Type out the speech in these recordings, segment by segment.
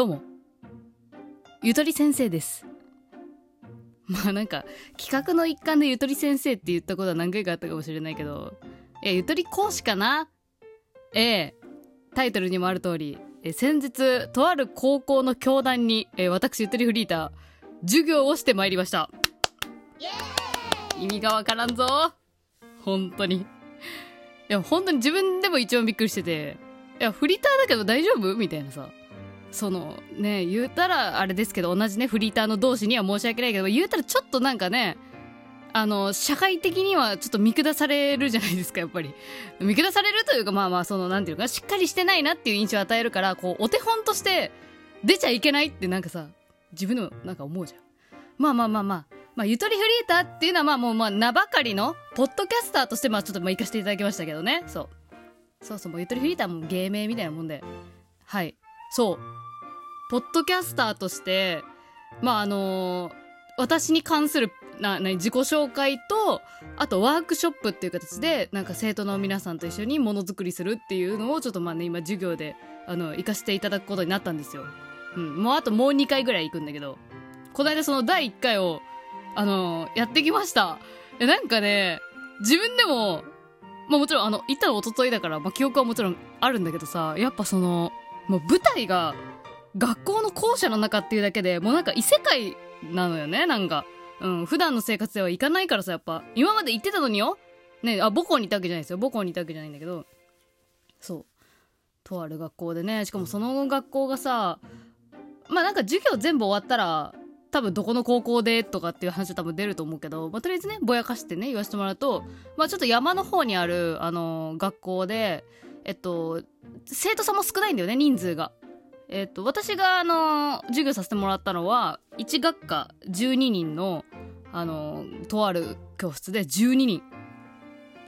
どうも。ゆとり先生です。まあなんか企画の一環でゆとり先生って言ったことは何回かあったかもしれないけどいやゆとり講師かな？ええタイトルにもある通りえ先日とある高校の教壇にえ私ゆとりフリーター授業をしてまいりました。意味がわからんぞ。本当に。いや本当に自分でも一番びっくりしてていやフリーターだけど大丈夫？みたいなさそのね言うたらあれですけど同じねフリーターの同士には申し訳ないけど言うたらちょっとなんかねあの社会的にはちょっと見下されるじゃないですかやっぱり。見下されるというかまあまあそのなんていうかしっかりしてないなっていう印象を与えるからこうお手本として出ちゃいけないってなんかさ自分でもなんか思うじゃん。まあまあまあまあまあ、ゆとりフリーターっていうのはまあもうまあ名ばかりのポッドキャスターとしてまあちょっとまあ行かせていただきましたけどね。そう。そうそうもうゆとりフリーターも芸名みたいなもんで。はい。そう。ポッドキャスターとしてまああの私に関するなな自己紹介とあとワークショップっていう形でなんか生徒の皆さんと一緒にものづくりするっていうのをちょっとまあね今授業であの行かせていただくことになったんですよ、うん、もうあともう2回ぐらい行くんだけど。この間その第1回をあのやってきました。えなんかね自分でもまあもちろんあの行ったの一昨日だから、まあ、記憶はもちろんあるんだけどさやっぱそのもう舞台が学校の校舎の中っていうだけでもうなんか異世界なのよねなんか。うん普段の生活では行かないからさやっぱ。今まで行ってたのによ。ねあ母校にいたわけじゃないですよ。母校にいたわけじゃないんだけど。そう。とある学校でねしかもその学校がさまあなんか授業全部終わったら多分どこの高校でとかっていう話は多分出ると思うけど、まあ、とりあえずねぼやかしてね言わせてもらうと、まあ、ちょっと山の方にある、あの学校でえっと生徒さんも少ないんだよね人数が。えっと、私が、あの授業させてもらったのは1学科12人の、あのとある教室で12人。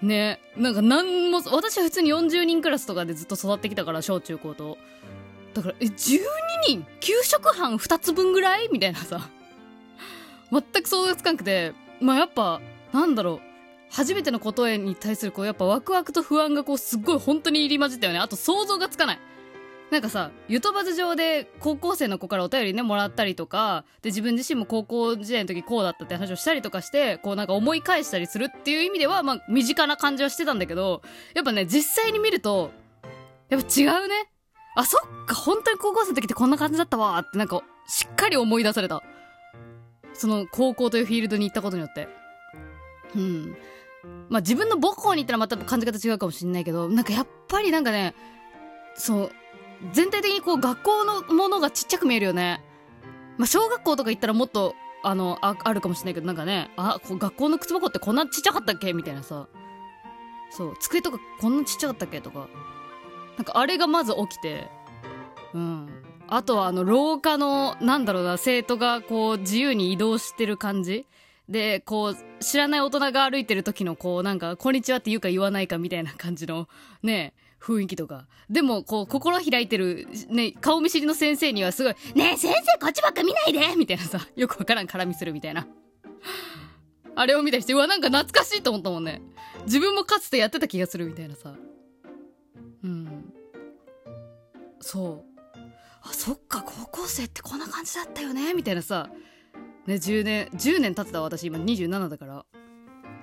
ねなんか何も私は普通に40人クラスとかでずっと育ってきたから小中高と。だからえ12人？給食班2つ分ぐらい？みたいなさ。全く想像つかなくて。まあやっぱなんだろう。初めてのことへに対するこうやっぱワクワクと不安がこうすっごい本当に入り混じったよね。あと想像がつかない。なんかさゆとばず上で高校生の子からお便りねもらったりとかで自分自身も高校時代の時こうだったって話をしたりとかしてこうなんか思い返したりするっていう意味ではまあ身近な感じはしてたんだけどやっぱね実際に見るとやっぱ違うね。あそっか本当に高校生の時ってこんな感じだったわってなんかしっかり思い出された。その高校というフィールドに行ったことによって。うん。まあ自分の母校に行ったらまた感じ方違うかもしれないけどなんかやっぱりなんかねそう全体的にこう学校のものがちっちゃく見えるよね。まあ小学校とか行ったらもっとあのああるかもしれないけどなんかねあこう学校の靴箱ってこんなちっちゃかったっけ？みたいなさ。そう机とかこんなちっちゃかったっけ？とか。なんかあれがまず起きて。うん。あとはあの廊下のなんだろうな生徒がこう自由に移動してる感じ。でこう知らない大人が歩いてる時のこうなんか「こんにちは」って言うか言わないかみたいな感じのね雰囲気とか。でもこう心開いてる、ね、顔見知りの先生にはすごい「ねえ先生こっちばっか見ないで!」みたいなさ よくわからん絡みするみたいな。あれを見たりしてうわなんか懐かしいと思ったもんね。自分もかつてやってた気がするみたいなさ。うん。そう。あそっか高校生ってこんな感じだったよねみたいなさ。ね10年10年経ってた私今27だから。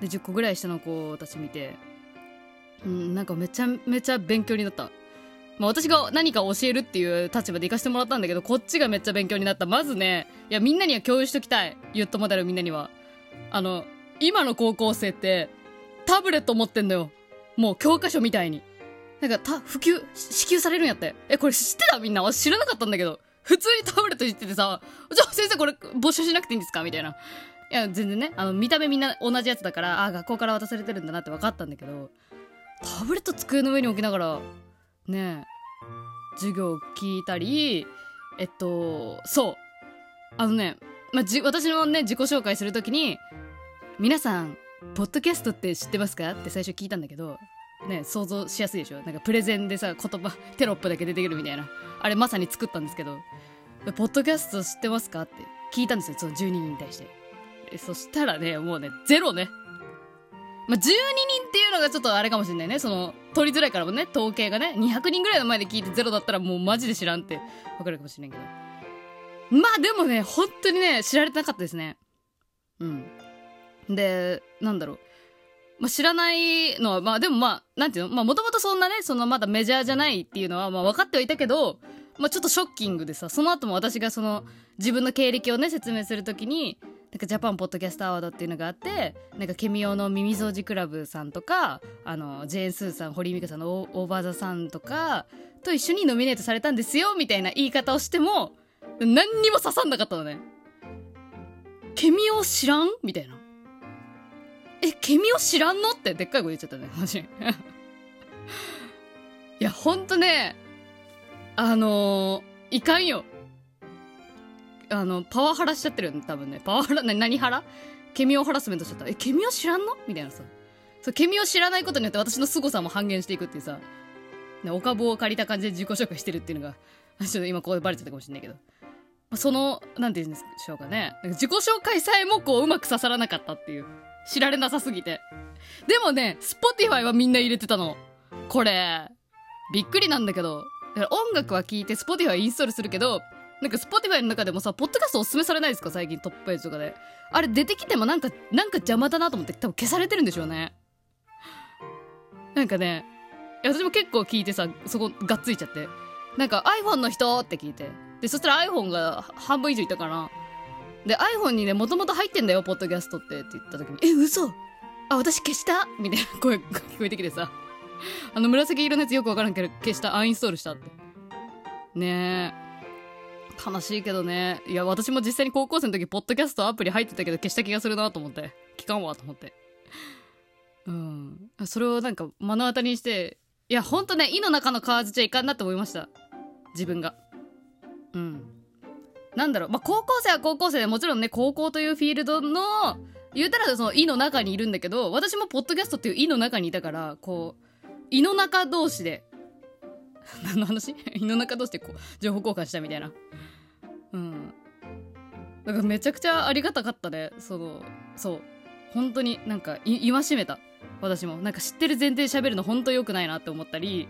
で10個ぐらい下の子たち見て。うんなんかめちゃめちゃ勉強になった。まあ私が何か教えるっていう立場で行かせてもらったんだけどこっちがめっちゃ勉強になった。まずねいやみんなには共有しときたい。ユットモデルみんなには。あの今の高校生ってタブレット持ってんのよ。もう教科書みたいに。なんかた普及支給されるんやって。えこれ知ってた？みんな。私知らなかったんだけど。普通にタブレット言っててさじゃあ先生これ募集しなくていいんですか？みたいな。いや全然ね。あの見た目みんな同じやつだからあ学校から渡されてるんだなって分かったんだけどタブレット机の上に置きながらね授業を聞いたりえっとそう。あのね、まあ、じ私のね自己紹介するときに「皆さんポッドキャストって知ってますか?」って最初聞いたんだけどね想像しやすいでしょ？なんかプレゼンでさ言葉テロップだけ出てくるみたいなあれまさに作ったんですけど「ポッドキャスト知ってますか?」って聞いたんですよその12人に対してそしたらねもうねゼロねまあ、12人っていうのがちょっとあれかもしれないね。その、取りづらいからもね、統計がね、200人ぐらいの前で聞いてゼロだったらもうマジで知らんってわかるかもしれんけど。まあでもね、本当にね、知られてなかったですね。うん。で、なんだろう。まあ、知らないのは、まあでもまあ、なんていうの？まあもともとそんなね、そのまだメジャーじゃないっていうのはまあ分かってはいたけど、まあちょっとショッキングでさ、その後も私がその自分の経歴をね、説明するときに、なんかジャパンポッドキャストアワードっていうのがあってなんかケミオの耳掃除クラブさんとかあのジェーン・スーさん堀井美香さんのオーバーザさんとかと一緒にノミネートされたんですよみたいな言い方をしても何にも刺さんなかったのね。ケミオ知らん？みたいな。え、ケミオ知らんのってでっかい声言っちゃったね、マジ。いや、ほんとね、あのー、いかんよ。あの、パワハラしちゃってるよね、多分ね。パワハラ、な何ハラ？ケミオハラスメントしちゃった。え、ケミオ知らんの？みたいなさ。そう、ケミオ知らないことによって私の凄さも半減していくっていうさ、ね、お株を借りた感じで自己紹介してるっていうのが、ちょっと今ここでバレちゃったかもしれないけど。その、なんて言うんでしょうかね。自己紹介さえもこう、うまく刺さらなかったっていう。知られなさすぎて。でもね、スポティファイはみんな入れてたの。これ、びっくりなんだけど。音楽は聴いてスポティファイインストールするけど、なんか Spotify の中でもさ、ポッドキャストおすすめされないですか？最近トップページとかで。あれ出てきてもなんか、なんか邪魔だなと思って多分消されてるんでしょうね。なんかね、私も結構聞いてさ、そこがっついちゃって。なんか iPhone の人って聞いて。で、そしたら iPhone が半分以上いたから。で、iPhone にね、もともと入ってんだよ、ポッドキャストってって言った時に、え、嘘？あ、私消した？みたいな声が聞こえてきてさ。あの紫色のやつよくわからんけど消した、アンインストールしたって。ねえ。悲しいけどね。いや、私も実際に高校生の時、ポッドキャストアプリ入ってたけど消した気がするなと思って。聞かんわと思って。うん。それをなんか目の当たりにして、いや、ほんとね、胃の中の蛙じゃいかんなって思いました。自分が。うん。なんだろう、まあ、高校生は高校生でもちろんね、高校というフィールドの、言うたらその胃の中にいるんだけど、私もポッドキャストっていう胃の中にいたから、こう、胃の中同士で、何の話？胃の中同士でこう、情報交換したみたいな。うん。だからめちゃくちゃありがたかったねそのそう。本当になんか戒めた。私も。なんか知ってる前提で喋るの本当良くないなって思ったり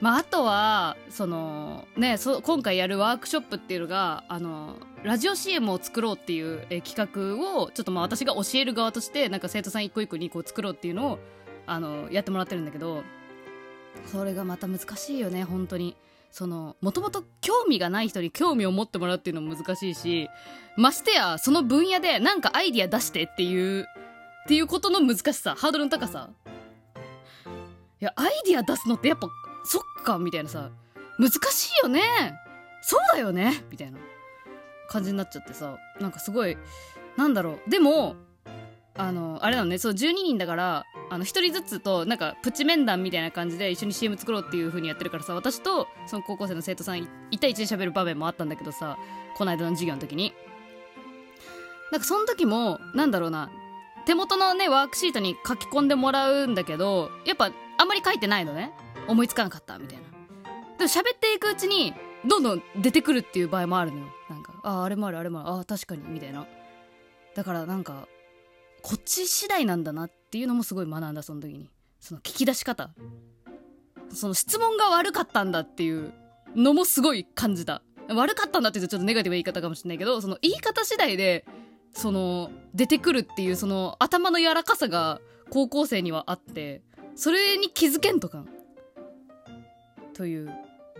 まあ、あとはそのねそ今回やるワークショップっていうのがあのラジオ CM を作ろうっていうえ企画をちょっとまあ私が教える側としてなんか生徒さん一個一個にこう作ろうっていうのをあのやってもらってるんだけどそれがまた難しいよね本当にその、もともと興味がない人に興味を持ってもらうっていうのも難しいし、ましてや、その分野でなんかアイディア出してっていう、っていうことの難しさ、ハードルの高さ。いや、アイディア出すのってやっぱ、そっか、みたいなさ、難しいよねそうだよねみたいな感じになっちゃってさ、なんかすごい、なんだろう。でも、あの、あれなのね、そう、12人だから、あの、1人ずつと、なんか、プチ面談みたいな感じで一緒に CM 作ろうっていう風にやってるからさ、私と、その高校生の生徒さん、1対1で喋る場面もあったんだけどさ、この間の授業の時に。なんか、その時も、なんだろうな、手元のね、ワークシートに書き込んでもらうんだけど、やっぱ、あんまり書いてないのね。思いつかなかった、みたいな。でも喋っていくうちに、どんどん出てくるっていう場合もあるのよ。なんか、ああ、あれもある、あれもある、ああ、確かに、みたいな。だからなんか、こっち次第なんだなっていうのもすごい学んだその時にその聞き出し方その質問が悪かったんだっていうのもすごい感じた悪かったんだって言うとちょっとネガティブな言い方かもしれないけどその言い方次第でその出てくるっていうその頭の柔らかさが高校生にはあってそれに気づけんとかんという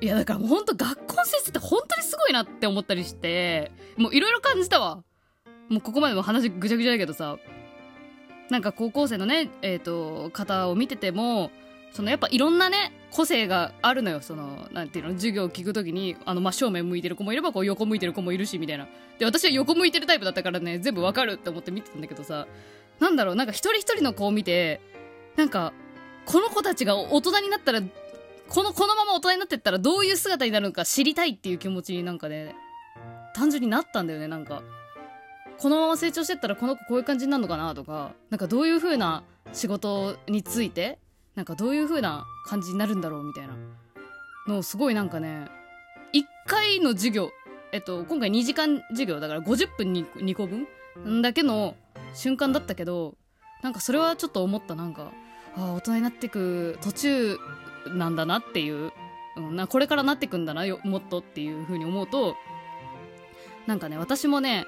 いやだからもうほんと学校の先生って本当にすごいなって思ったりしてもういろいろ感じたわもうここまでも話ぐちゃぐちゃだけどさなんか高校生のね、えっ、ー、と、方を見てても、そのやっぱいろんなね、個性があるのよ。その、なんていうの、授業を聞くときに、あの、真正面向いてる子もいれば、こう横向いてる子もいるし、みたいな。で、私は横向いてるタイプだったからね、全部わかるって思って見てたんだけどさ、なんだろう、なんか一人一人の子を見て、なんか、この子たちが大人になったら、この、このまま大人になってったらどういう姿になるのか知りたいっていう気持ちになんかね、単純になったんだよね、なんか。このまま成長してったらこの子こういう感じになるのかなとかなんかどういう風な仕事についてなんかどういう風な感じになるんだろうみたいなのをすごいなんかね1回の授業えっと今回2時間授業だから50分に2個分だけの瞬間だったけどなんかそれはちょっと思ったなんかああ大人になっていく途中なんだなっていう、うん、なこれからなってくんだなよもっとっていう風に思うとなんかね私もね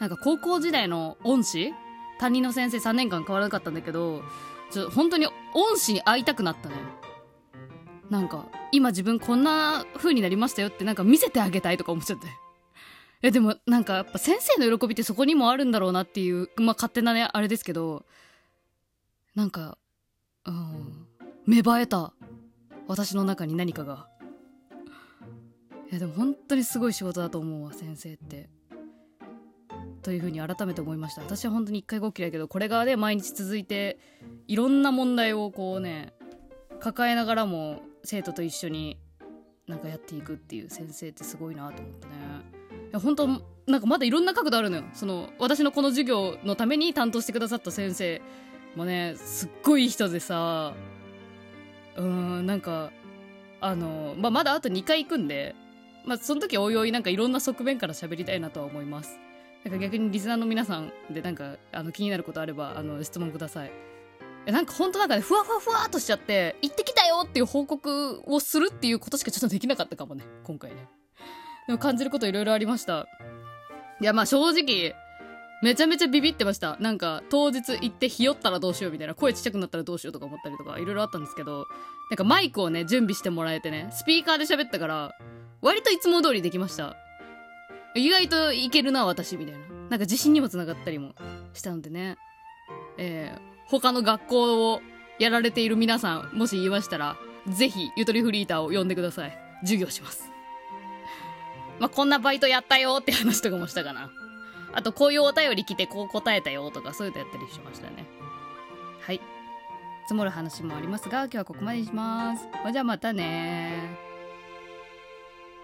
なんか高校時代の恩師担任の先生3年間変わらなかったんだけどちょ本当に恩師に会いたくなったねなんか今自分こんな風になりましたよってなんか見せてあげたいとか思っちゃって。えでもなんかやっぱ先生の喜びってそこにもあるんだろうなっていうまあ勝手なねあれですけどなんかうん芽生えた。私の中に何かが。いやでも本当にすごい仕事だと思うわ先生って。というふうに改めて思いました。私は本当に一回ごきだけどこれがね毎日続いていろんな問題をこうね抱えながらも生徒と一緒になんかやっていくっていう先生ってすごいなと思ってね。いや本当なんかまだいろんな角度あるのよ。その私のこの授業のために担当してくださった先生もねすっごいいい人でさ。うーんなんかあの、まあ、まだあと2回行くんでまあその時おいおいなんかいろんな側面から喋りたいなとは思います。なんか逆にリスナーの皆さんでなんかあの気になることあればあの質問ください。えなんか本当なんかねふわふわふわっとしちゃって行ってきたよっていう報告をするっていうことしかちょっとできなかったかもね今回ね。でも感じることいろいろありました。いやまあ正直めちゃめちゃビビってました。なんか当日行ってひよったらどうしようみたいな声ちっちゃくなったらどうしようとか思ったりとかいろいろあったんですけどなんかマイクをね準備してもらえてねスピーカーで喋ったから割といつも通りできました。意外といけるな私みたいな。なんか自信にもつながったりもしたのでね。えー、他の学校をやられている皆さんもし言いましたらぜひゆとりフリーターを呼んでください。授業します。まあこんなバイトやったよって話とかもしたかな。あとこういうお便り来てこう答えたよとかそういうのやったりしましたね。はい。積もる話もありますが今日はここまでにします。じゃあまたね